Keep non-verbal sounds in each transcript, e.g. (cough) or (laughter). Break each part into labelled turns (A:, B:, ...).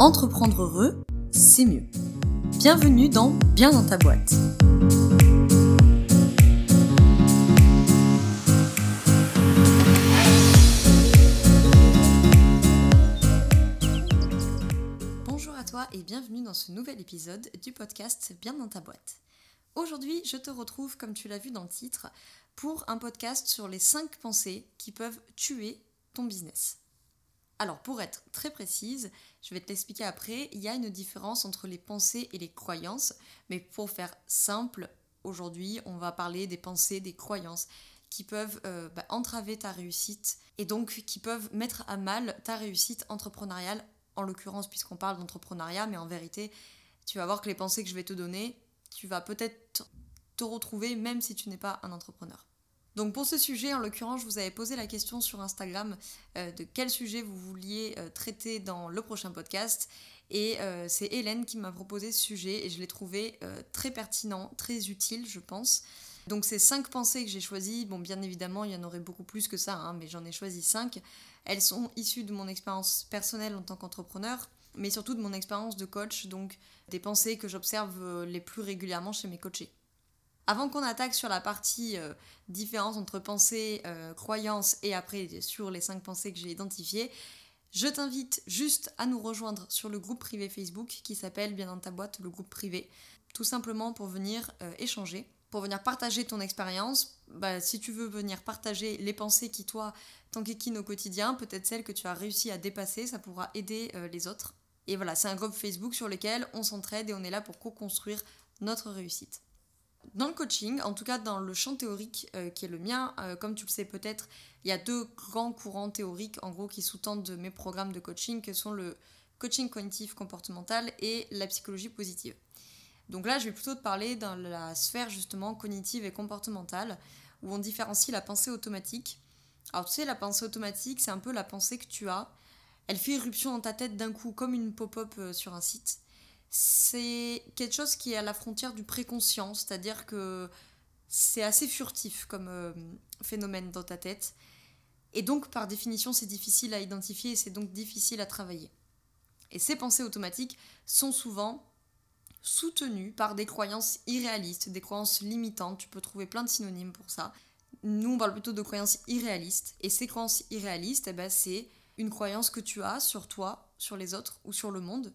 A: Entreprendre heureux, c'est mieux. Bienvenue dans Bien dans ta boîte. Bonjour à toi et bienvenue dans ce nouvel épisode du podcast Bien dans ta boîte. Aujourd'hui, je te retrouve, comme tu l'as vu dans le titre, pour un podcast sur les 5 pensées qui peuvent tuer ton business. Alors, pour être très précise, je vais te l'expliquer après, il y a une différence entre les pensées et les croyances, mais pour faire simple, aujourd'hui, on va parler des pensées, des croyances qui peuvent euh, bah, entraver ta réussite et donc qui peuvent mettre à mal ta réussite entrepreneuriale, en l'occurrence puisqu'on parle d'entrepreneuriat, mais en vérité, tu vas voir que les pensées que je vais te donner, tu vas peut-être te retrouver même si tu n'es pas un entrepreneur. Donc pour ce sujet, en l'occurrence, je vous avais posé la question sur Instagram euh, de quel sujet vous vouliez euh, traiter dans le prochain podcast. Et euh, c'est Hélène qui m'a proposé ce sujet et je l'ai trouvé très pertinent, très utile, je pense. Donc ces cinq pensées que j'ai choisies, bon bien évidemment il y en aurait beaucoup plus que ça, hein, mais j'en ai choisi cinq. Elles sont issues de mon expérience personnelle en tant qu'entrepreneur, mais surtout de mon expérience de coach, donc des pensées que j'observe les plus régulièrement chez mes coachés. Avant qu'on attaque sur la partie euh, différence entre pensée, euh, croyance et après sur les cinq pensées que j'ai identifiées, je t'invite juste à nous rejoindre sur le groupe privé Facebook qui s'appelle bien dans ta boîte le groupe privé, tout simplement pour venir euh, échanger, pour venir partager ton expérience. Bah, si tu veux venir partager les pensées qui toi t'enquiquinent au quotidien, peut-être celles que tu as réussi à dépasser, ça pourra aider les autres. Et voilà, c'est un groupe Facebook sur lequel on s'entraide et on est là pour co-construire notre réussite. Dans le coaching, en tout cas dans le champ théorique euh, qui est le mien, euh, comme tu le sais peut-être, il y a deux grands courants théoriques en gros qui sous-tendent mes programmes de coaching, que sont le coaching cognitif comportemental et la psychologie positive. Donc là, je vais plutôt te parler dans la sphère justement cognitive et comportementale, où on différencie la pensée automatique. Alors tu sais, la pensée automatique, c'est un peu la pensée que tu as. Elle fait irruption dans ta tête d'un coup, comme une pop-up euh, sur un site c'est quelque chose qui est à la frontière du préconscient, c'est-à-dire que c'est assez furtif comme euh, phénomène dans ta tête. Et donc, par définition, c'est difficile à identifier et c'est donc difficile à travailler. Et ces pensées automatiques sont souvent soutenues par des croyances irréalistes, des croyances limitantes. Tu peux trouver plein de synonymes pour ça. Nous, on parle plutôt de croyances irréalistes. Et ces croyances irréalistes, eh ben, c'est une croyance que tu as sur toi, sur les autres ou sur le monde,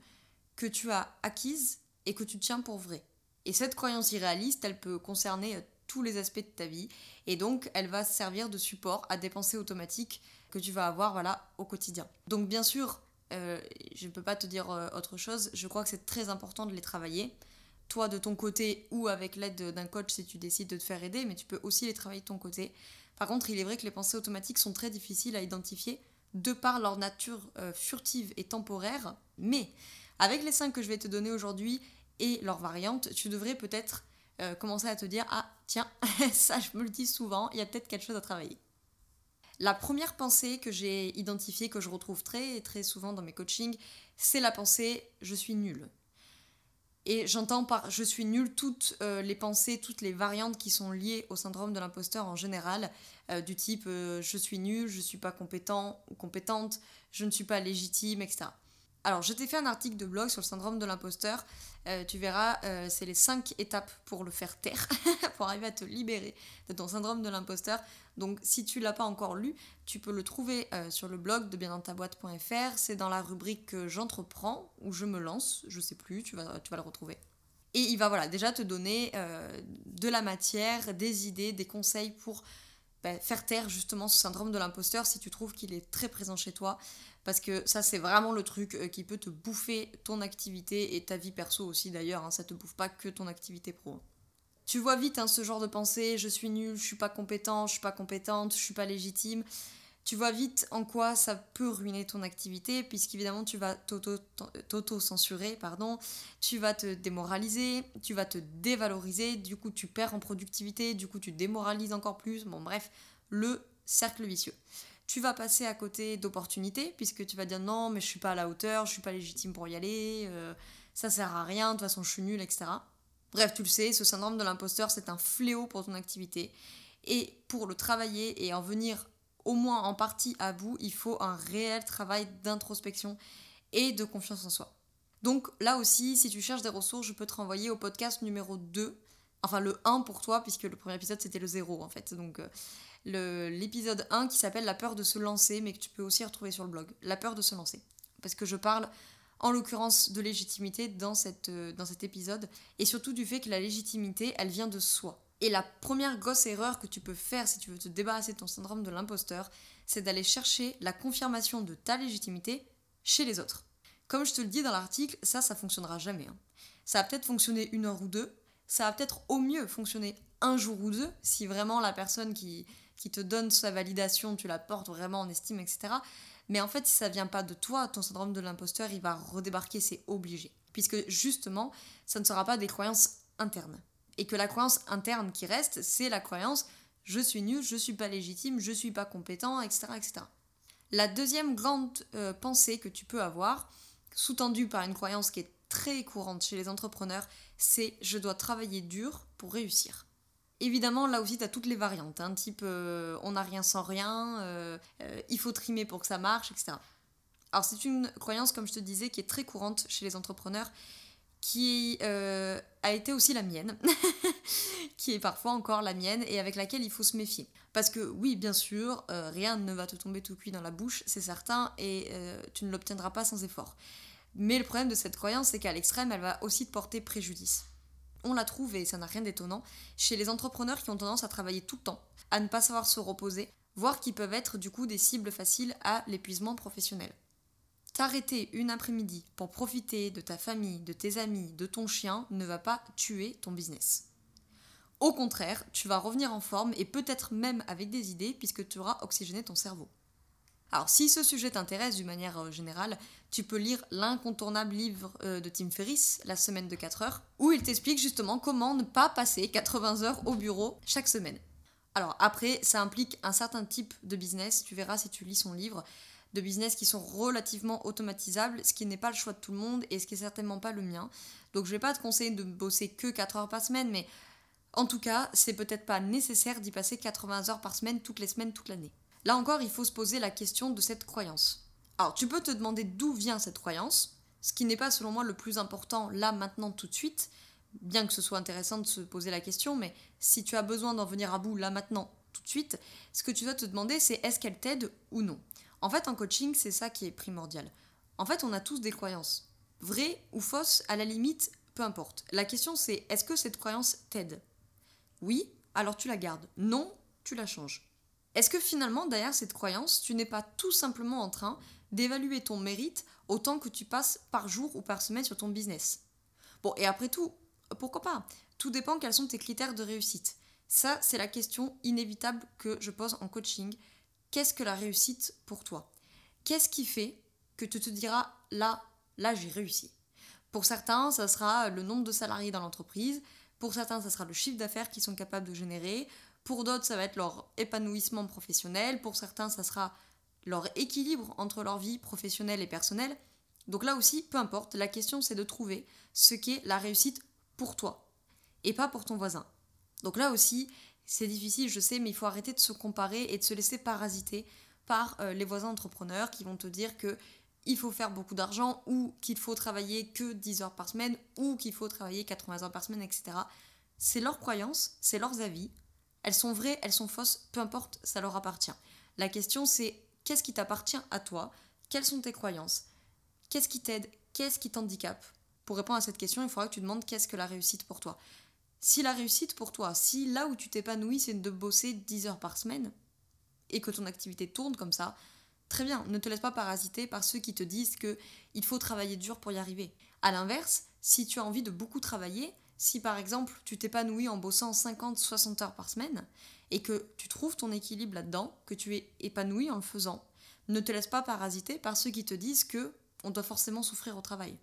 A: que tu as acquise et que tu tiens pour vrai. Et cette croyance irréaliste, elle peut concerner euh, tous les aspects de ta vie et donc elle va servir de support à des pensées automatiques que tu vas avoir voilà au quotidien. Donc bien sûr, euh, je ne peux pas te dire euh, autre chose, je crois que c'est très important de les travailler. Toi de ton côté ou avec l'aide d'un coach si tu décides de te faire aider, mais tu peux aussi les travailler de ton côté. Par contre, il est vrai que les pensées automatiques sont très difficiles à identifier de par leur nature furtive et temporaire, mais avec les 5 que je vais te donner aujourd'hui et leurs variantes, tu devrais peut-être euh, commencer à te dire Ah, tiens, (laughs) ça je me le dis souvent, il y a peut-être quelque chose à travailler. La première pensée que j'ai identifiée, que je retrouve très très souvent dans mes coachings, c'est la pensée je suis nulle. Et j'entends par je suis nulle toutes euh, les pensées, toutes les variantes qui sont liées au syndrome de l'imposteur en général, euh, du type je suis nulle, je suis pas compétent ou compétente, je ne suis pas légitime, etc. Alors, je t'ai fait un article de blog sur le syndrome de l'imposteur. Euh, tu verras, euh, c'est les 5 étapes pour le faire taire, (laughs) pour arriver à te libérer de ton syndrome de l'imposteur. Donc, si tu l'as pas encore lu, tu peux le trouver euh, sur le blog de biendantaboîte.fr. C'est dans la rubrique J'entreprends ou Je me lance, je sais plus, tu vas, tu vas le retrouver. Et il va voilà, déjà te donner de la matière, des idées, des conseils pour bah, faire taire justement ce syndrome de l'imposteur si tu trouves qu'il est très présent chez toi. Parce que ça, c'est vraiment le truc euh, qui peut te bouffer ton activité et ta vie perso aussi d'ailleurs. Hein, ça te bouffe pas que ton activité pro. Tu vois vite hein, ce genre de pensée je suis nul, je suis pas compétent, je suis pas compétente, je suis pas légitime. Tu vois vite en quoi ça peut ruiner ton activité, puisqu'évidemment tu vas t'auto-censurer, pardon, tu vas te démoraliser, tu vas te dévaloriser, du coup tu perds en productivité, du coup tu démoralises encore plus, bon bref, le cercle vicieux tu vas passer à côté d'opportunités, puisque tu vas dire non, mais je suis pas à la hauteur, je suis pas légitime pour y aller, euh, ça sert à rien, de toute façon je suis nul, etc. Bref, tu le sais, ce syndrome de l'imposteur, c'est un fléau pour ton activité. Et pour le travailler et en venir au moins en partie à bout, il faut un réel travail d'introspection et de confiance en soi. Donc là aussi, si tu cherches des ressources, je peux te renvoyer au podcast numéro 2, enfin le 1 pour toi, puisque le premier épisode c'était le 0 en fait. Donc euh, l'épisode 1 qui s'appelle La peur de se lancer, mais que tu peux aussi retrouver sur le blog. La peur de se lancer. Parce que je parle en l'occurrence de légitimité dans, cette, euh, dans cet épisode, et surtout du fait que la légitimité, elle vient de soi. Et la première grosse erreur que tu peux faire si tu veux te débarrasser de ton syndrome de l'imposteur, c'est d'aller chercher la confirmation de ta légitimité chez les autres. Comme je te le dis dans l'article, ça, ça fonctionnera jamais. Hein. Ça va peut-être fonctionner une heure ou deux, ça va peut-être au mieux fonctionner un jour ou deux, si vraiment la personne qui, qui te donne sa validation, tu la portes vraiment en estime, etc. Mais en fait, si ça vient pas de toi, ton syndrome de l'imposteur, il va redébarquer, c'est obligé. Puisque justement, ça ne sera pas des croyances internes. Et que la croyance interne qui reste, c'est la croyance je suis nul, je suis pas légitime, je suis pas compétent, etc. etc. La deuxième grande euh, pensée que tu peux avoir, sous-tendue par une croyance qui est très courante chez les entrepreneurs, c'est je dois travailler dur pour réussir. Évidemment, là aussi, tu as toutes les variantes, hein, type euh, on n'a rien sans rien, euh, il faut trimer pour que ça marche, etc. Alors, c'est une croyance, comme je te disais, qui est très courante chez les entrepreneurs, qui a été aussi la mienne, (laughs) qui est parfois encore la mienne, et avec laquelle il faut se méfier. Parce que, oui, bien sûr, rien ne va te tomber tout cuit dans la bouche, c'est certain, et tu ne l'obtiendras pas sans effort. Mais le problème de cette croyance, c'est qu'à l'extrême, elle va aussi te porter préjudice on la trouve, et ça n'a rien d'étonnant, chez les entrepreneurs qui ont tendance à travailler tout le temps, à ne pas savoir se reposer, voire qui peuvent être du coup des cibles faciles à l'épuisement professionnel. T'arrêter une après-midi pour profiter de ta famille, de tes amis, de ton chien ne va pas tuer ton business. Au contraire, tu vas revenir en forme et peut-être même avec des idées puisque tu auras oxygéné ton cerveau. Alors, si ce sujet t'intéresse d'une manière euh, générale, tu peux lire l'incontournable livre euh, de Tim Ferriss, La semaine de 4 heures, où il t'explique justement comment ne pas passer 80 heures au bureau chaque semaine. Alors, après, ça implique un certain type de business, tu verras si tu lis son livre, de business qui sont relativement automatisables, ce qui n'est pas le choix de tout le monde et ce qui est certainement pas le mien. Donc, je vais pas te conseiller de bosser que 4 heures par semaine, mais en tout cas, c'est peut-être pas nécessaire d'y passer 80 heures par semaine toutes les semaines, toute l'année. Là encore, il faut se poser la question de cette croyance. Alors, tu peux te demander d'où vient cette croyance, ce qui n'est pas selon moi le plus important là, maintenant, tout de suite, bien que ce soit intéressant de se poser la question, mais si tu as besoin d'en venir à bout là, maintenant, tout de suite, ce que tu dois te demander, c'est est-ce qu'elle t'aide ou non. En fait, en coaching, c'est ça qui est primordial. En fait, on a tous des croyances. Vraies ou fausses, à la limite, peu importe. La question, c'est est-ce que cette croyance t'aide? Oui, alors tu la gardes. Non, tu la changes. Est-ce que finalement, derrière cette croyance, tu n'es pas tout simplement en train d'évaluer ton mérite autant que tu passes par jour ou par semaine sur ton business? Bon, et après tout, pourquoi pas? Tout dépend quels sont tes critères de réussite. Ça, c'est la question inévitable que je pose en coaching. Qu'est-ce que la réussite pour toi? Qu'est-ce qui fait que tu te diras là, là j'ai réussi? Pour certains, ça sera le nombre de salariés dans l'entreprise. Pour certains, ça sera le chiffre d'affaires qu'ils sont capables de générer. Pour d'autres, ça va être leur épanouissement professionnel. Pour certains, ça sera leur équilibre entre leur vie professionnelle et personnelle. Donc là aussi, peu importe, la question c'est de trouver ce qu'est la réussite pour toi et pas pour ton voisin. Donc là aussi, c'est difficile, je sais, mais il faut arrêter de se comparer et de se laisser parasiter par euh, les voisins entrepreneurs qui vont te dire que il faut faire beaucoup d'argent ou qu'il faut travailler que 10 heures par semaine ou qu'il faut travailler 80 heures par semaine, etc. C'est leur croyance, c'est leurs avis, elles sont vraies, elles sont fausses, peu importe, ça leur appartient. La question c'est qu'est-ce qui t'appartient à toi? Quelles sont tes croyances? Qu'est-ce qui t'aide? Qu'est-ce qui t'handicape? Pour répondre à cette question, il faudra que tu demandes qu'est-ce que la réussite pour toi. Si la réussite pour toi, si là où tu t'épanouis, c'est de bosser 10 heures par semaine et que ton activité tourne comme ça, très bien, ne te laisse pas parasiter par ceux qui te disent que il faut travailler dur pour y arriver. À l'inverse, si tu as envie de beaucoup travailler, si par exemple tu t'épanouis en bossant 50-60 heures par semaine et que tu trouves ton équilibre là-dedans, que tu es épanoui en le faisant, ne te laisse pas parasiter par ceux qui te disent que on doit forcément souffrir au travail.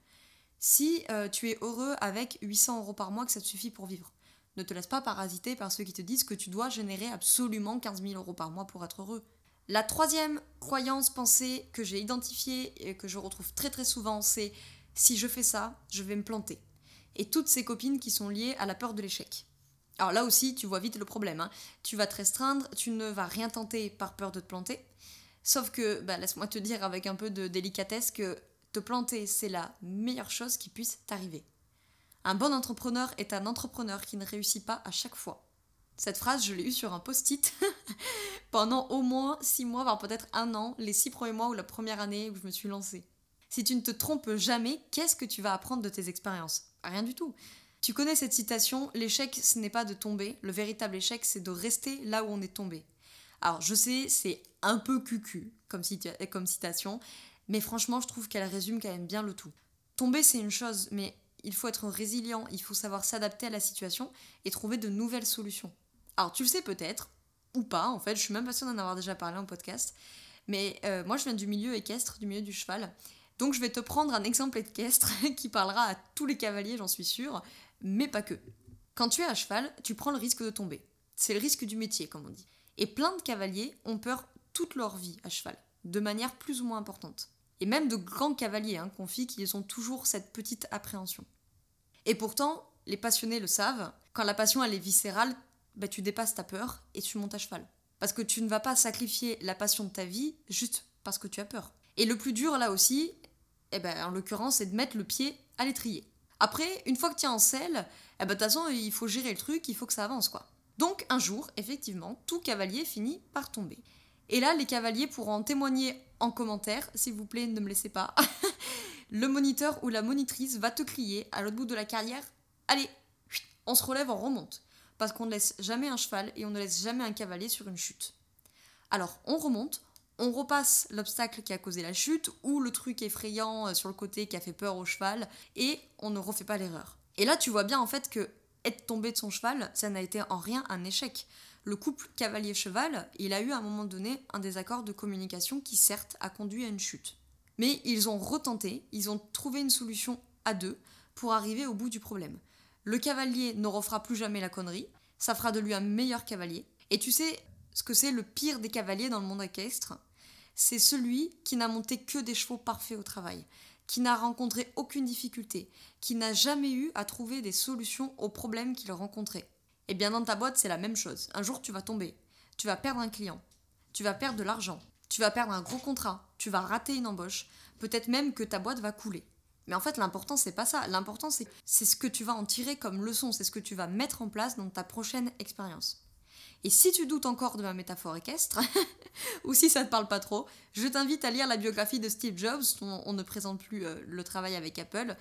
A: Si euh, tu es heureux avec 800 euros par mois, que ça te suffit pour vivre, ne te laisse pas parasiter par ceux qui te disent que tu dois générer absolument 15 000 euros par mois pour être heureux. La troisième croyance pensée que j'ai identifiée et que je retrouve très très souvent, c'est si je fais ça, je vais me planter et toutes ces copines qui sont liées à la peur de l'échec. Alors là aussi, tu vois vite le problème. Hein. Tu vas te restreindre, tu ne vas rien tenter par peur de te planter. Sauf que, bah, laisse-moi te dire avec un peu de délicatesse que te planter, c'est la meilleure chose qui puisse t'arriver. Un bon entrepreneur est un entrepreneur qui ne réussit pas à chaque fois. Cette phrase, je l'ai eue sur un post-it (laughs) pendant au moins six mois, voire peut-être un an, les six premiers mois ou la première année où je me suis lancée. Si tu ne te trompes jamais, qu'est-ce que tu vas apprendre de tes expériences? Rien du tout. Tu connais cette citation, l'échec ce n'est pas de tomber, le véritable échec c'est de rester là où on est tombé. Alors je sais, c'est un peu cucu comme, comme citation, mais franchement je trouve qu'elle résume quand même bien le tout. Tomber c'est une chose, mais il faut être résilient, il faut savoir s'adapter à la situation et trouver de nouvelles solutions. Alors tu le sais peut-être, ou pas en fait, je suis même pas sûre d'en avoir déjà parlé en podcast, mais euh, moi je viens du milieu équestre, du milieu du cheval, donc je vais te prendre un exemple équestre (laughs) qui parlera à tous les cavaliers, j'en suis sûre, mais pas que. Quand tu es à cheval, tu prends le risque de tomber. C'est le risque du métier, comme on dit. Et plein de cavaliers ont peur toute leur vie à cheval, de manière plus ou moins importante. Et même de grands cavaliers hein, qu'ils ont toujours cette petite appréhension. Et pourtant, les passionnés le savent, quand la passion elle est viscérale, bah, tu dépasses ta peur et tu montes à cheval. Parce que tu ne vas pas sacrifier la passion de ta vie juste parce que tu as peur. Et le plus dur là aussi, eh ben, en l'occurrence, c'est de mettre le pied à l'étrier. Après, une fois que tu es en selle, eh ben, de toute façon, il faut gérer le truc, il faut que ça avance quoi. Donc un jour, effectivement, tout cavalier finit par tomber. Et là, les cavaliers pourront témoigner en commentaire, s'il vous plaît, ne me laissez pas. (laughs) le moniteur ou la monitrice va te crier à l'autre bout de la carrière Allez, on se relève, on remonte. Parce qu'on ne laisse jamais un cheval et on ne laisse jamais un cavalier sur une chute. Alors, on remonte, on repasse l'obstacle qui a causé la chute ou le truc effrayant euh, sur le côté qui a fait peur au cheval et on ne refait pas l'erreur. Et là, tu vois bien en fait que être tombé de son cheval, ça n'a été en rien un échec. Le couple cavalier-cheval, il a eu à un moment donné un désaccord de communication qui certes a conduit à une chute. Mais ils ont retenté, ils ont trouvé une solution à deux pour arriver au bout du problème. Le cavalier ne refera plus jamais la connerie, ça fera de lui un meilleur cavalier. Et tu sais ce que c'est le pire des cavaliers dans le monde équestre? C'est celui qui n'a monté que des chevaux parfaits au travail, qui n'a rencontré aucune difficulté, qui n'a jamais eu à trouver des solutions aux problèmes qu'il rencontrait. Eh bien dans ta boîte, c'est la même chose. Un jour, tu vas tomber, tu vas perdre un client, tu vas perdre de l'argent, tu vas perdre un gros contrat, tu vas rater une embauche, peut-être même que ta boîte va couler. Mais en fait, l'important, c'est pas ça. L'important, c'est, c'est ce que tu vas en tirer comme leçon, c'est ce que tu vas mettre en place dans ta prochaine expérience. Et si tu doutes encore de ma métaphore équestre, (laughs) ou si ça te parle pas trop, je t'invite à lire la biographie de Steve Jobs, dont on ne présente plus euh, le travail avec Apple.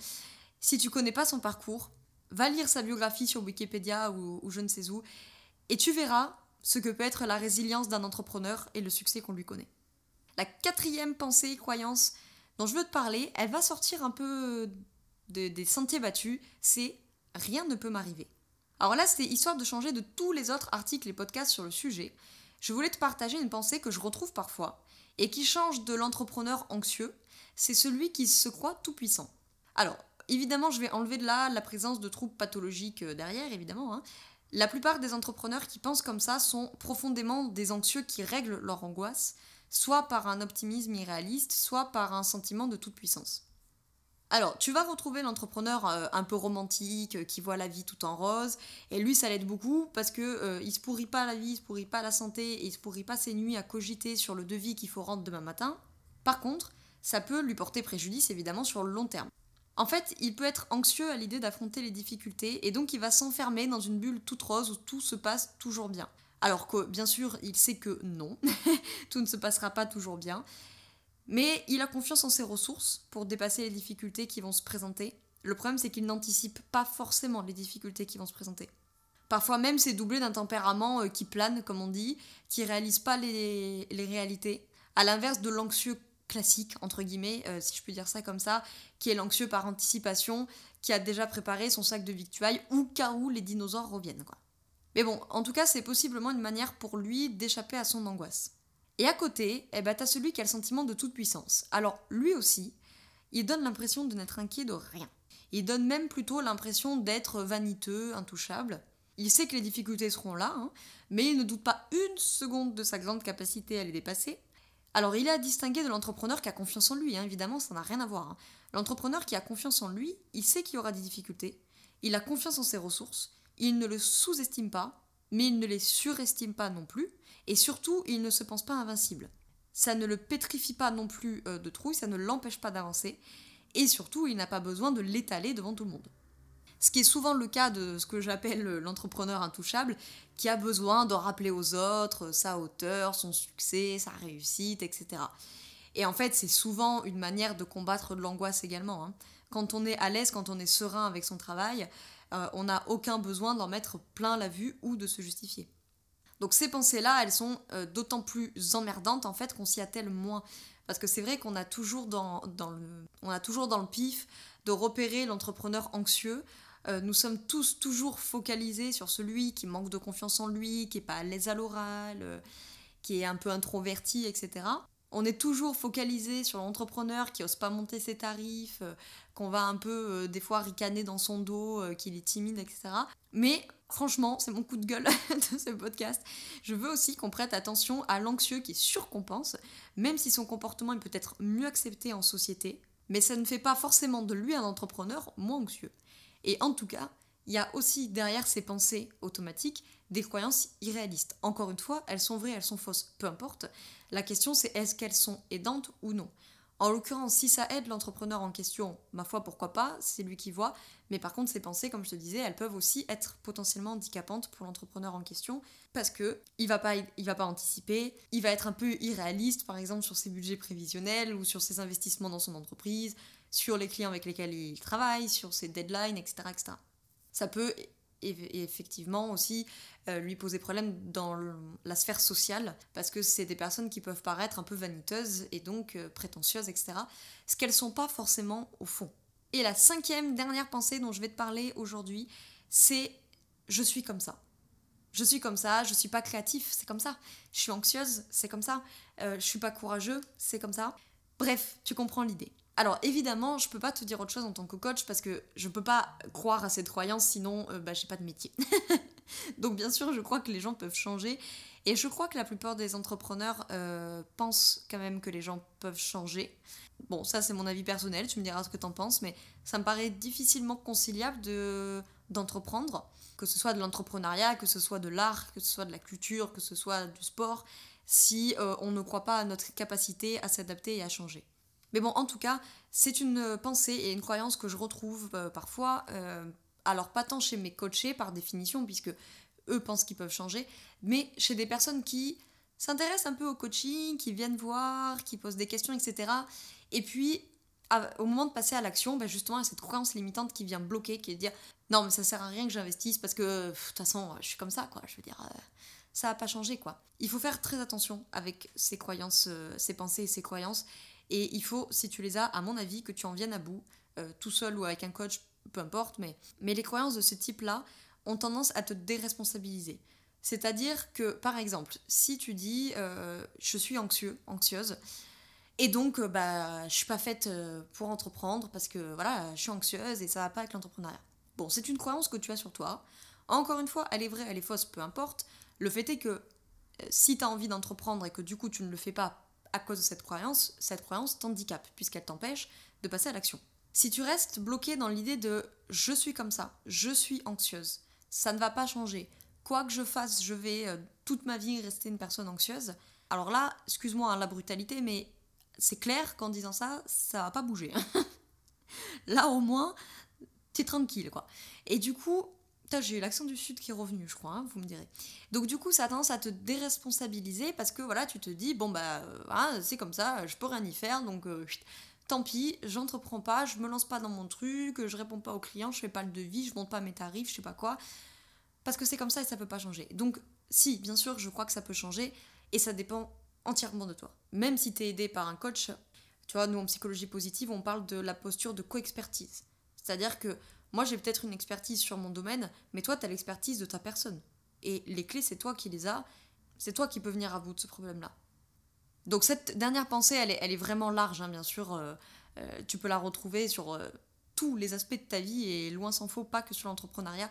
A: Si tu connais pas son parcours, va lire sa biographie sur Wikipédia ou, je ne sais où, et tu verras ce que peut être la résilience d'un entrepreneur et le succès qu'on lui connaît. La quatrième pensée, croyance dont je veux te parler, elle va sortir un peu des sentiers battus, c'est rien ne peut m'arriver. Alors là, c'est histoire de changer de tous les autres articles et podcasts sur le sujet. Je voulais te partager une pensée que je retrouve parfois et qui change de l'entrepreneur anxieux, c'est celui qui se croit tout puissant. Alors, évidemment, je vais enlever de là la présence de troubles pathologiques euh, derrière, évidemment. Hein. La plupart des entrepreneurs qui pensent comme ça sont profondément des anxieux qui règlent leur angoisse, soit par un optimisme irréaliste, soit par un sentiment de toute puissance. Alors, tu vas retrouver l'entrepreneur euh, un peu romantique, euh, qui voit la vie tout en rose, et lui, ça l'aide beaucoup parce que euh, il se pourrit pas la vie, il se pourrit pas la santé, et il se pourrit pas ses nuits à cogiter sur le devis qu'il faut rendre demain matin. Par contre, ça peut lui porter préjudice évidemment sur le long terme. En fait, il peut être anxieux à l'idée d'affronter les difficultés, et donc il va s'enfermer dans une bulle toute rose où tout se passe toujours bien. Alors que bien sûr, il sait que non, (laughs) tout ne se passera pas toujours bien. Mais il a confiance en ses ressources pour dépasser les difficultés qui vont se présenter. Le problème, c'est qu'il n'anticipe pas forcément les difficultés qui vont se présenter. Parfois même, c'est doublé d'un tempérament euh, qui plane, comme on dit, qui réalise pas les, réalités. À l'inverse de l'anxieux classique, entre guillemets, euh, si je peux dire ça comme ça, qui est l'anxieux par anticipation, qui a déjà préparé son sac de victuailles ou cas où les dinosaures reviennent. Quoi. Mais bon, en tout cas, c'est possiblement une manière pour lui d'échapper à son angoisse. Et à côté, eh ben, t'as celui qui a le sentiment de toute puissance. Alors, lui aussi, il donne l'impression de n'être inquiet de rien. Il donne même plutôt l'impression d'être vaniteux, intouchable. Il sait que les difficultés seront là, hein, mais il ne doute pas une seconde de sa grande capacité à les dépasser. Alors, il est à distinguer de l'entrepreneur qui a confiance en lui, hein, évidemment, ça n'a rien à voir. Hein. L'entrepreneur qui a confiance en lui, il sait qu'il y aura des difficultés, il a confiance en ses ressources, il ne le sous-estime pas, mais il ne les surestime pas non plus, et surtout, il ne se pense pas invincible. Ça ne le pétrifie pas non plus euh, de trouille, ça ne l'empêche pas d'avancer, Et surtout, il n'a pas besoin de l'étaler devant tout le monde. Ce qui est souvent le cas de ce que j'appelle l'entrepreneur intouchable, qui a besoin de rappeler aux autres sa hauteur, son succès, sa réussite, etc. Et en fait, c'est souvent une manière de combattre de l'angoisse également. Hein. Quand on est à l'aise, quand on est serein avec son travail, euh, on n'a aucun besoin d'en mettre plein la vue ou de se justifier. Donc ces pensées-là, elles sont euh, d'autant plus emmerdantes en fait qu'on s'y attelle moins. Parce que c'est vrai qu'on a dans, on a toujours dans le pif de repérer l'entrepreneur anxieux. Euh, nous sommes tous toujours focalisés sur celui qui manque de confiance en lui, qui n'est pas à l'aise à l'oral, qui est un peu introverti, etc on est toujours focalisé sur l'entrepreneur qui ose pas monter ses tarifs, euh, qu'on va un peu euh, des fois ricaner dans son dos, euh, qu'il est timide, etc. Mais franchement, c'est mon coup de gueule (laughs) de ce podcast. Je veux aussi qu'on prête attention à l'anxieux qui surcompense, même si son comportement est peut-être mieux accepté en société, mais ça ne fait pas forcément de lui un entrepreneur moins anxieux. Et en tout cas, il y a aussi derrière ces pensées automatiques des croyances irréalistes. Encore une fois, elles sont vraies, elles sont fausses, peu importe. La question c'est est-ce qu'elles sont aidantes ou non? En l'occurrence, si ça aide l'entrepreneur en question, ma foi, pourquoi pas, c'est lui qui voit. Mais par contre, ces pensées, comme je te disais, elles peuvent aussi être potentiellement handicapantes pour l'entrepreneur en question parce que il va pas, il va pas anticiper, il va être un peu irréaliste, par exemple sur ses budgets prévisionnels ou sur ses investissements dans son entreprise, sur les clients avec lesquels il travaille, sur ses deadlines, etc., etc. Ça peut effectivement aussi euh, lui poser problème dans la sphère sociale, parce que c'est des personnes qui peuvent paraître un peu vaniteuses et donc euh, prétentieuses, etc. Ce qu'elles sont pas forcément au fond. Et la cinquième, dernière pensée dont je vais te parler aujourd'hui, c'est je suis comme ça. Je suis comme ça, je suis pas créatif, c'est comme ça. Je suis anxieuse, c'est comme ça. Euh, je suis pas courageux, c'est comme ça. Bref, tu comprends l'idée. Alors évidemment, je peux pas te dire autre chose en tant que coach parce que je peux pas croire à cette croyance sinon euh, bah, j'ai pas de métier. (laughs) Donc bien sûr, je crois que les gens peuvent changer et je crois que la plupart des entrepreneurs euh, pensent quand même que les gens peuvent changer. Bon, ça c'est mon avis personnel, tu me diras ce que t'en penses, mais ça me paraît difficilement conciliable de d'entreprendre, que ce soit de l'entrepreneuriat, que ce soit de l'art, que ce soit de la culture, que ce soit du sport, si euh, on ne croit pas à notre capacité à s'adapter et à changer. Mais bon, en tout cas, c'est une pensée et une croyance que je retrouve euh, parfois, euh, alors pas tant chez mes coachés par définition, puisque eux pensent qu'ils peuvent changer, mais chez des personnes qui s'intéressent un peu au coaching, qui viennent voir, qui posent des questions, etc. Et puis, au moment de passer à l'action, bah justement, cette croyance limitante qui vient bloquer, qui est de dire non, mais ça sert à rien que j'investisse parce que de toute façon, je suis comme ça, quoi. Je veux dire, euh, ça n'a pas changé, quoi. Il faut faire très attention avec ces croyances, ces pensées et ces croyances. Et il faut, si tu les as, à mon avis, que tu en viennes à bout, euh, tout seul ou avec un coach, peu importe, mais, les croyances de ce type-là ont tendance à te déresponsabiliser. C'est-à-dire que, par exemple, si tu dis euh, je suis anxieux, anxieuse, et donc euh, bah, je suis pas faite pour entreprendre parce que voilà, je suis anxieuse et ça va pas avec l'entrepreneuriat. Bon, c'est une croyance que tu as sur toi. Encore une fois, elle est vraie, elle est fausse, peu importe. Le fait est que si tu as envie d'entreprendre et que du coup tu ne le fais pas à cause de cette croyance, cette croyance t'handicape, puisqu'elle t'empêche de passer à l'action. Si tu restes bloqué dans l'idée de je suis comme ça, je suis anxieuse, ça ne va pas changer, quoi que je fasse, je vais euh, toute ma vie rester une personne anxieuse, alors là, excuse-moi hein, la brutalité, mais c'est clair qu'en disant ça, ça va pas bouger. (laughs) là au moins, t'es tranquille quoi. Et du coup, j'ai eu l'accent du sud qui est revenu, je crois, hein, vous me direz. Donc du coup, ça a tendance à te déresponsabiliser parce que voilà, tu te dis, bon bah, euh, c'est comme ça, je peux rien y faire, donc euh, tant pis, j'entreprends pas, je me lance pas dans mon truc, je réponds pas aux clients, je fais pas le devis, je monte pas mes tarifs, je sais pas quoi, parce que c'est comme ça et ça peut pas changer. Donc si, bien sûr, je crois que ça peut changer et ça dépend entièrement de toi. Même si tu es aidé par un coach, tu vois, nous en psychologie positive, on parle de la posture de co-expertise. C'est-à-dire que moi, j'ai peut-être une expertise sur mon domaine, mais toi, tu as l'expertise de ta personne. Et les clés, c'est toi qui les as. C'est toi qui peux venir à bout de ce problème-là. Donc cette dernière pensée, elle est, vraiment large, hein, bien sûr. Euh, euh, tu peux la retrouver sur euh, tous les aspects de ta vie et loin s'en faut, pas que sur l'entrepreneuriat.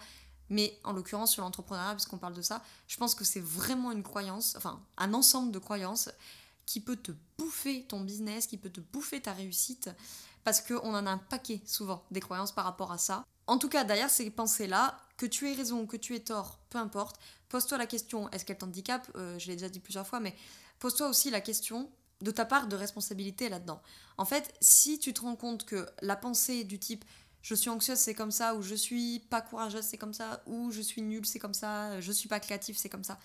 A: Mais en l'occurrence sur l'entrepreneuriat, puisqu'on parle de ça, je pense que c'est vraiment une croyance, enfin un ensemble de croyances qui peut te bouffer ton business, qui peut te bouffer ta réussite, parce qu'on en a un paquet souvent des croyances par rapport à ça. En tout cas, derrière ces pensées-là, que tu aies raison, que tu aies tort, peu importe, pose-toi la question, est-ce qu'elle t'handicape? Euh, Je l'ai déjà dit plusieurs fois, mais pose-toi aussi la question, de ta part de responsabilité là-dedans. En fait, si tu te rends compte que la pensée du type je suis anxieuse, c'est comme ça, ou je suis pas courageuse, c'est comme ça, ou je suis nulle, c'est comme ça, je suis pas créatif, c'est comme ça.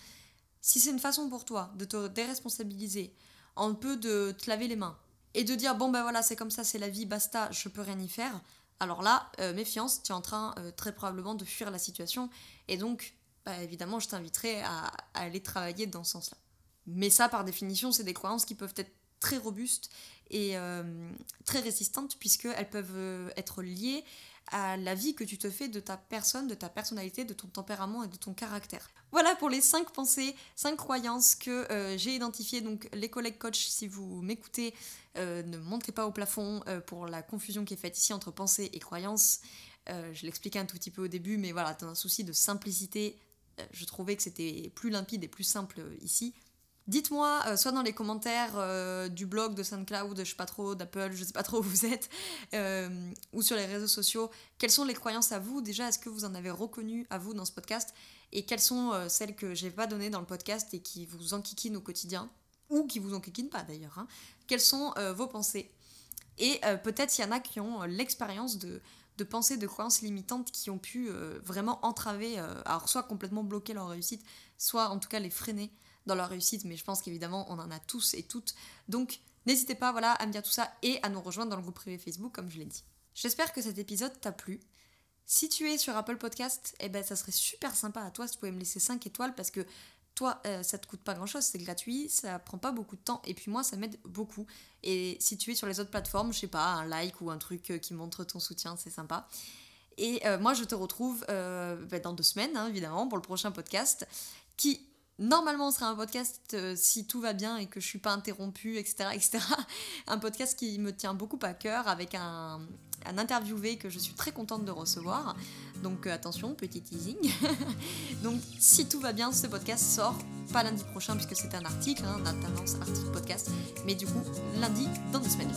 A: Si c'est une façon pour toi de te déresponsabiliser, un peu de te laver les mains, et de dire bon ben voilà, c'est comme ça, c'est la vie, basta, je peux rien y faire, alors là, euh, méfiance, tu es en train euh, très probablement de fuir la situation, et donc, bah, évidemment, je t'inviterai à, aller travailler dans ce sens-là. Mais ça, par définition, c'est des croyances qui peuvent être très robustes et euh, très résistantes puisqu'elles peuvent être liées à la vie que tu te fais de ta personne, de ta personnalité, de ton tempérament et de ton caractère. Voilà pour les cinq pensées, cinq croyances que euh, j'ai identifiées. Donc les collègues coach, si vous m'écoutez, ne montrez pas au plafond pour la confusion qui est faite ici entre pensée et croyances. je l'expliquais un tout petit peu au début, mais voilà, dans un souci de simplicité, je trouvais que c'était plus limpide et plus simple ici. Dites-moi, euh, soit dans les commentaires euh, du blog de SoundCloud, je sais pas trop, d'Apple, je sais pas trop où vous êtes, euh, ou sur les réseaux sociaux, quelles sont les croyances à vous? Déjà, est-ce que vous en avez reconnu à vous dans ce podcast? Et quelles sont celles que j'ai pas données dans le podcast et qui vous enquiquinent au quotidien? Ou qui vous enquiquinent pas d'ailleurs. Hein. Quelles sont vos pensées? Et peut-être s'il y en a qui ont l'expérience de, de pensées, de croyances limitantes qui ont pu vraiment entraver, alors soit complètement bloquer leur réussite, soit en tout cas les freiner dans leur réussite, mais je pense qu'évidemment, on en a tous et toutes. Donc, n'hésitez pas voilà, à me dire tout ça et à nous rejoindre dans le groupe privé Facebook, comme je l'ai dit. J'espère que cet épisode t'a plu. Si tu es sur Apple Podcast, eh ben, ça serait super sympa à toi si tu pouvais me laisser 5 étoiles parce que toi, euh, ça te coûte pas grand chose, c'est gratuit, ça prend pas beaucoup de temps et puis moi, ça m'aide beaucoup. Et si tu es sur les autres plateformes, je sais pas, un like ou un truc euh, qui montre ton soutien, c'est sympa. Et euh, moi, je te retrouve ben, dans deux semaines, hein, évidemment, pour le prochain podcast qui Normalement, ce sera un podcast euh, si tout va bien et que je suis pas interrompue, etc., etc. (laughs) un podcast qui me tient beaucoup à cœur avec un, interviewé que je suis très contente de recevoir. Donc euh, attention, petit teasing. (laughs) Donc si tout va bien, ce podcast sort pas lundi prochain puisque c'est un article, hein, un article podcast, mais du coup lundi dans deux semaines.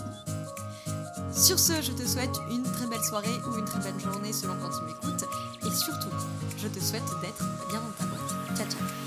A: Sur ce, je te souhaite une très belle soirée ou une très belle journée selon quand tu m'écoutes. Et surtout, je te souhaite d'être bien en